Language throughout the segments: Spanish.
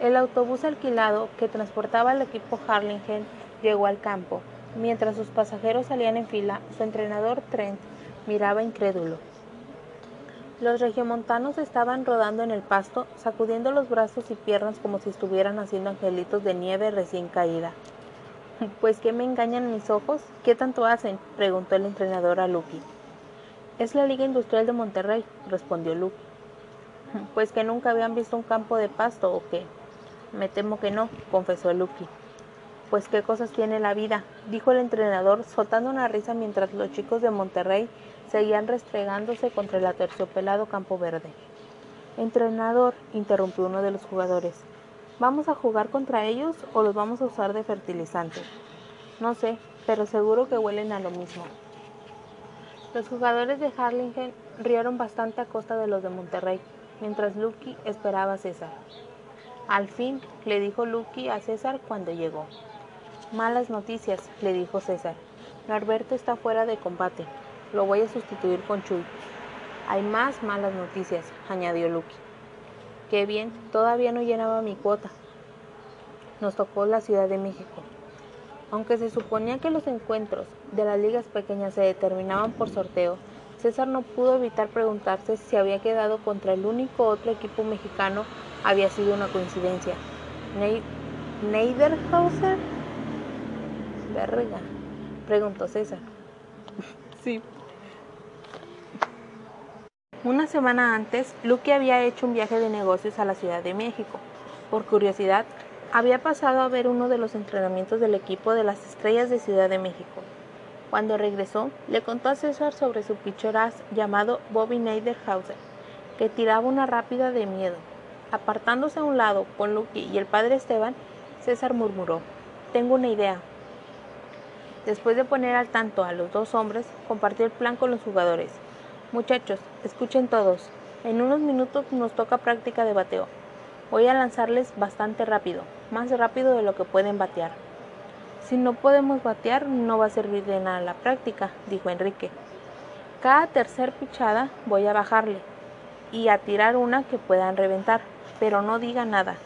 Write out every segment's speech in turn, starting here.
El autobús alquilado que transportaba al equipo Harlingen llegó al campo. Mientras sus pasajeros salían en fila, su entrenador Trent miraba incrédulo. Los regiomontanos estaban rodando en el pasto, sacudiendo los brazos y piernas como si estuvieran haciendo angelitos de nieve recién caída. Pues qué me engañan mis ojos, ¿qué tanto hacen? preguntó el entrenador a Lucky. Es la Liga Industrial de Monterrey, respondió Lucky. Pues que nunca habían visto un campo de pasto o qué. Me temo que no, confesó Lucky. Pues qué cosas tiene la vida, dijo el entrenador, soltando una risa mientras los chicos de Monterrey seguían restregándose contra el aterciopelado campo verde. Entrenador, interrumpió uno de los jugadores, ¿vamos a jugar contra ellos o los vamos a usar de fertilizante? No sé, pero seguro que huelen a lo mismo. Los jugadores de Harlingen rieron bastante a costa de los de Monterrey, mientras Lucky esperaba a César. Al fin, le dijo Lucky a César cuando llegó. Malas noticias, le dijo César. Norberto está fuera de combate. Lo voy a sustituir con Chuy. Hay más malas noticias, añadió Lucky. Qué bien, todavía no llenaba mi cuota. Nos tocó la Ciudad de México. Aunque se suponía que los encuentros de las ligas pequeñas se determinaban por sorteo, César no pudo evitar preguntarse si había quedado contra el único otro equipo mexicano había sido una coincidencia. ¿Neiderhauser? Verga, preguntó César. sí. Una semana antes, Luque había hecho un viaje de negocios a la Ciudad de México. Por curiosidad, había pasado a ver uno de los entrenamientos del equipo de las Estrellas de Ciudad de México. Cuando regresó, le contó a César sobre su pichoraz llamado Bobby Neiderhauser, que tiraba una rápida de miedo. Apartándose a un lado con Lucky y el padre Esteban, César murmuró, Tengo una idea. Después de poner al tanto a los dos hombres, compartió el plan con los jugadores. Muchachos, escuchen todos. En unos minutos nos toca práctica de bateo. Voy a lanzarles bastante rápido, más rápido de lo que pueden batear. Si no podemos batear, no va a servir de nada la práctica, dijo Enrique. Cada tercer pichada voy a bajarle y a tirar una que puedan reventar pero no diga nada.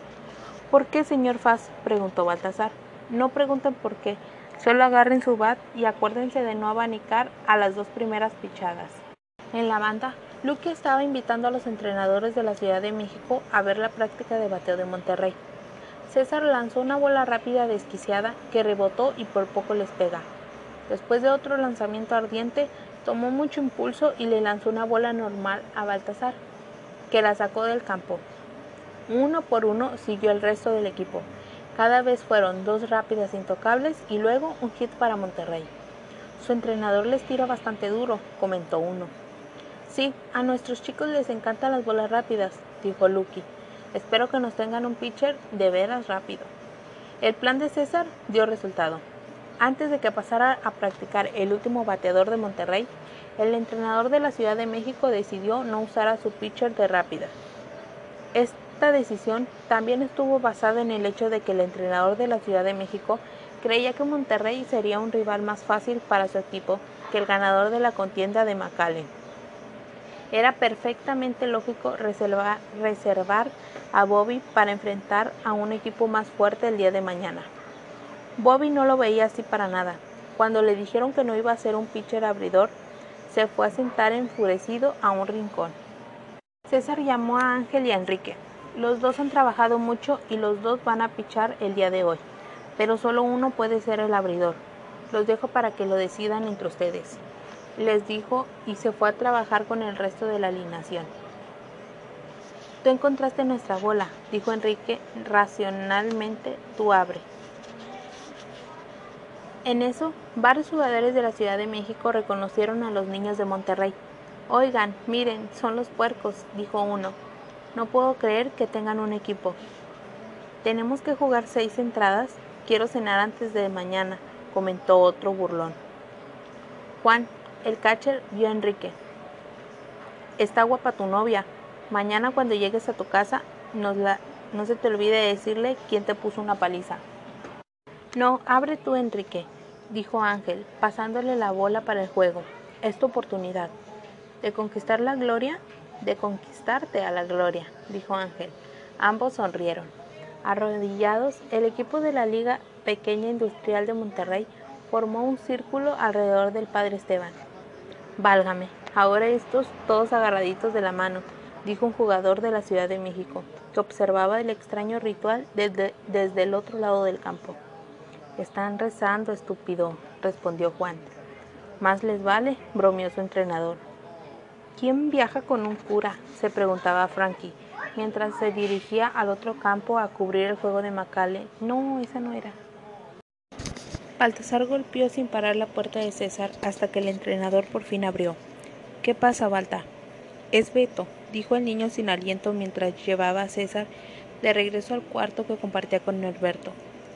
¿Por qué, señor Faz? preguntó Baltasar. No pregunten por qué, solo agarren su bat y acuérdense de no abanicar a las dos primeras pichadas. En la banda, Luque estaba invitando a los entrenadores de la Ciudad de México a ver la práctica de bateo de Monterrey. César lanzó una bola rápida desquiciada que rebotó y por poco les pega. Después de otro lanzamiento ardiente, tomó mucho impulso y le lanzó una bola normal a Baltasar, que la sacó del campo. Uno por uno siguió el resto del equipo. Cada vez fueron dos rápidas intocables y luego un hit para Monterrey. Su entrenador les tira bastante duro, comentó uno. Sí, a nuestros chicos les encantan las bolas rápidas, dijo Lucky. Espero que nos tengan un pitcher de veras rápido. El plan de César dio resultado. Antes de que pasara a practicar el último bateador de Monterrey, el entrenador de la Ciudad de México decidió no usar a su pitcher de rápida. Decisión también estuvo basada en el hecho de que el entrenador de la Ciudad de México creía que Monterrey sería un rival más fácil para su equipo que el ganador de la contienda de McAllen. Era perfectamente lógico reservar, reservar a Bobby para enfrentar a un equipo más fuerte el día de mañana. Bobby no lo veía así para nada. Cuando le dijeron que no iba a ser un pitcher abridor, se fue a sentar enfurecido a un rincón. César llamó a Ángel y a Enrique. Los dos han trabajado mucho y los dos van a pichar el día de hoy, pero solo uno puede ser el abridor. Los dejo para que lo decidan entre ustedes, les dijo y se fue a trabajar con el resto de la alineación. Tú encontraste nuestra bola, dijo Enrique racionalmente, tú abre. En eso, varios jugadores de la Ciudad de México reconocieron a los niños de Monterrey. Oigan, miren, son los puercos, dijo uno. No puedo creer que tengan un equipo. Tenemos que jugar seis entradas. Quiero cenar antes de mañana, comentó otro burlón. Juan, el catcher, vio a Enrique. Está guapa tu novia. Mañana cuando llegues a tu casa, nos la, no se te olvide decirle quién te puso una paliza. No, abre tú, Enrique, dijo Ángel, pasándole la bola para el juego. Es tu oportunidad. ¿De conquistar la gloria? De conquistarte a la gloria, dijo Ángel. Ambos sonrieron. Arrodillados, el equipo de la Liga Pequeña Industrial de Monterrey formó un círculo alrededor del padre Esteban. Válgame, ahora estos todos agarraditos de la mano, dijo un jugador de la Ciudad de México, que observaba el extraño ritual desde, desde el otro lado del campo. Están rezando, estúpido, respondió Juan. Más les vale, bromeó su entrenador. ¿Quién viaja con un cura? se preguntaba Frankie, mientras se dirigía al otro campo a cubrir el juego de Macale. No, esa no era. Baltasar golpeó sin parar la puerta de César hasta que el entrenador por fin abrió. ¿Qué pasa, Balta? Es Beto, dijo el niño sin aliento mientras llevaba a César de regreso al cuarto que compartía con Norberto.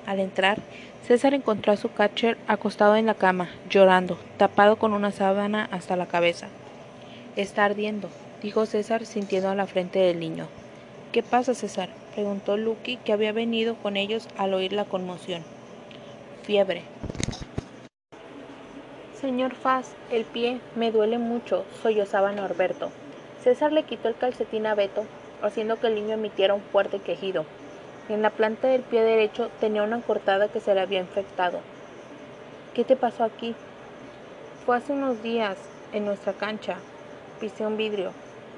Al entrar, César encontró a su catcher acostado en la cama, llorando, tapado con una sábana hasta la cabeza. Está ardiendo, dijo César sintiendo a la frente del niño. ¿Qué pasa, César? preguntó Lucky, que había venido con ellos al oír la conmoción. Fiebre. Señor Faz, el pie me duele mucho, sollozaba Norberto. César le quitó el calcetín a Beto, haciendo que el niño emitiera un fuerte quejido. En la planta del pie derecho tenía una cortada que se le había infectado. ¿Qué te pasó aquí? Fue hace unos días, en nuestra cancha. Pisé un vidrio.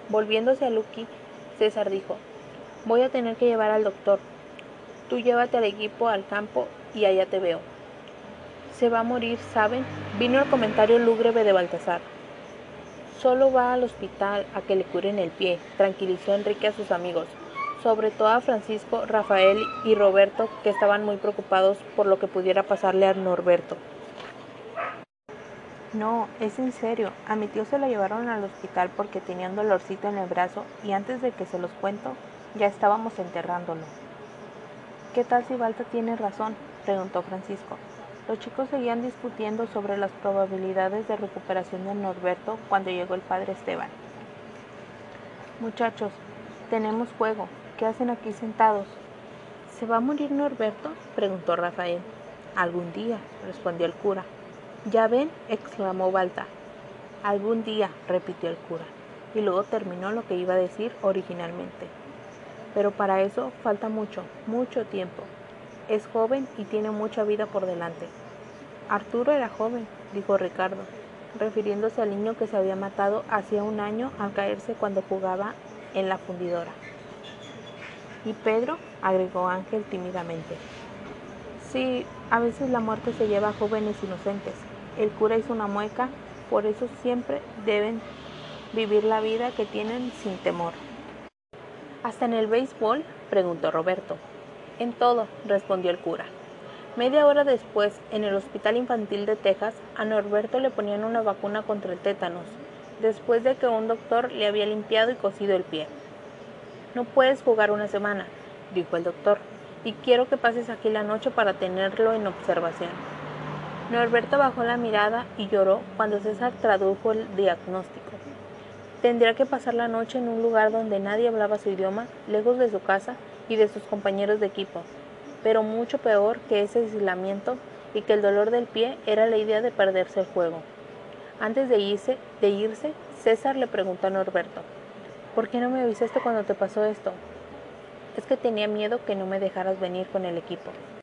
Volviéndose a Lucky, César dijo, voy a tener que llevar al doctor. Tú llévate al equipo al campo y allá te veo. Se va a morir, ¿saben? Vino el comentario lúgubre de Baltasar. Solo va al hospital a que le curen el pie, tranquilizó Enrique a sus amigos, sobre todo a Francisco, Rafael y Roberto, que estaban muy preocupados por lo que pudiera pasarle a Norberto. No, es en serio. A mi tío se lo llevaron al hospital porque tenía un dolorcito en el brazo y antes de que se los cuento, ya estábamos enterrándolo. ¿Qué tal si Balta tiene razón? preguntó Francisco. Los chicos seguían discutiendo sobre las probabilidades de recuperación de Norberto cuando llegó el padre Esteban. Muchachos, tenemos juego. ¿Qué hacen aquí sentados? ¿Se va a morir Norberto? preguntó Rafael. Algún día, respondió el cura. Ya ven, exclamó Balta. Algún día, repitió el cura, y luego terminó lo que iba a decir originalmente. Pero para eso falta mucho, mucho tiempo. Es joven y tiene mucha vida por delante. Arturo era joven, dijo Ricardo, refiriéndose al niño que se había matado hacía un año al caerse cuando jugaba en la fundidora. Y Pedro, agregó Ángel tímidamente. Sí, a veces la muerte se lleva a jóvenes inocentes. El cura hizo una mueca, por eso siempre deben vivir la vida que tienen sin temor. ¿Hasta en el béisbol? preguntó Roberto. En todo, respondió el cura. Media hora después, en el Hospital Infantil de Texas, a Norberto le ponían una vacuna contra el tétanos, después de que un doctor le había limpiado y cosido el pie. No puedes jugar una semana, dijo el doctor, y quiero que pases aquí la noche para tenerlo en observación. Norberto bajó la mirada y lloró cuando César tradujo el diagnóstico. Tendría que pasar la noche en un lugar donde nadie hablaba su idioma, lejos de su casa y de sus compañeros de equipo, pero mucho peor que ese aislamiento y que el dolor del pie era la idea de perderse el juego. Antes de irse, de irse, César le preguntó a Norberto, ¿por qué no me avisaste cuando te pasó esto? Es que tenía miedo que no me dejaras venir con el equipo.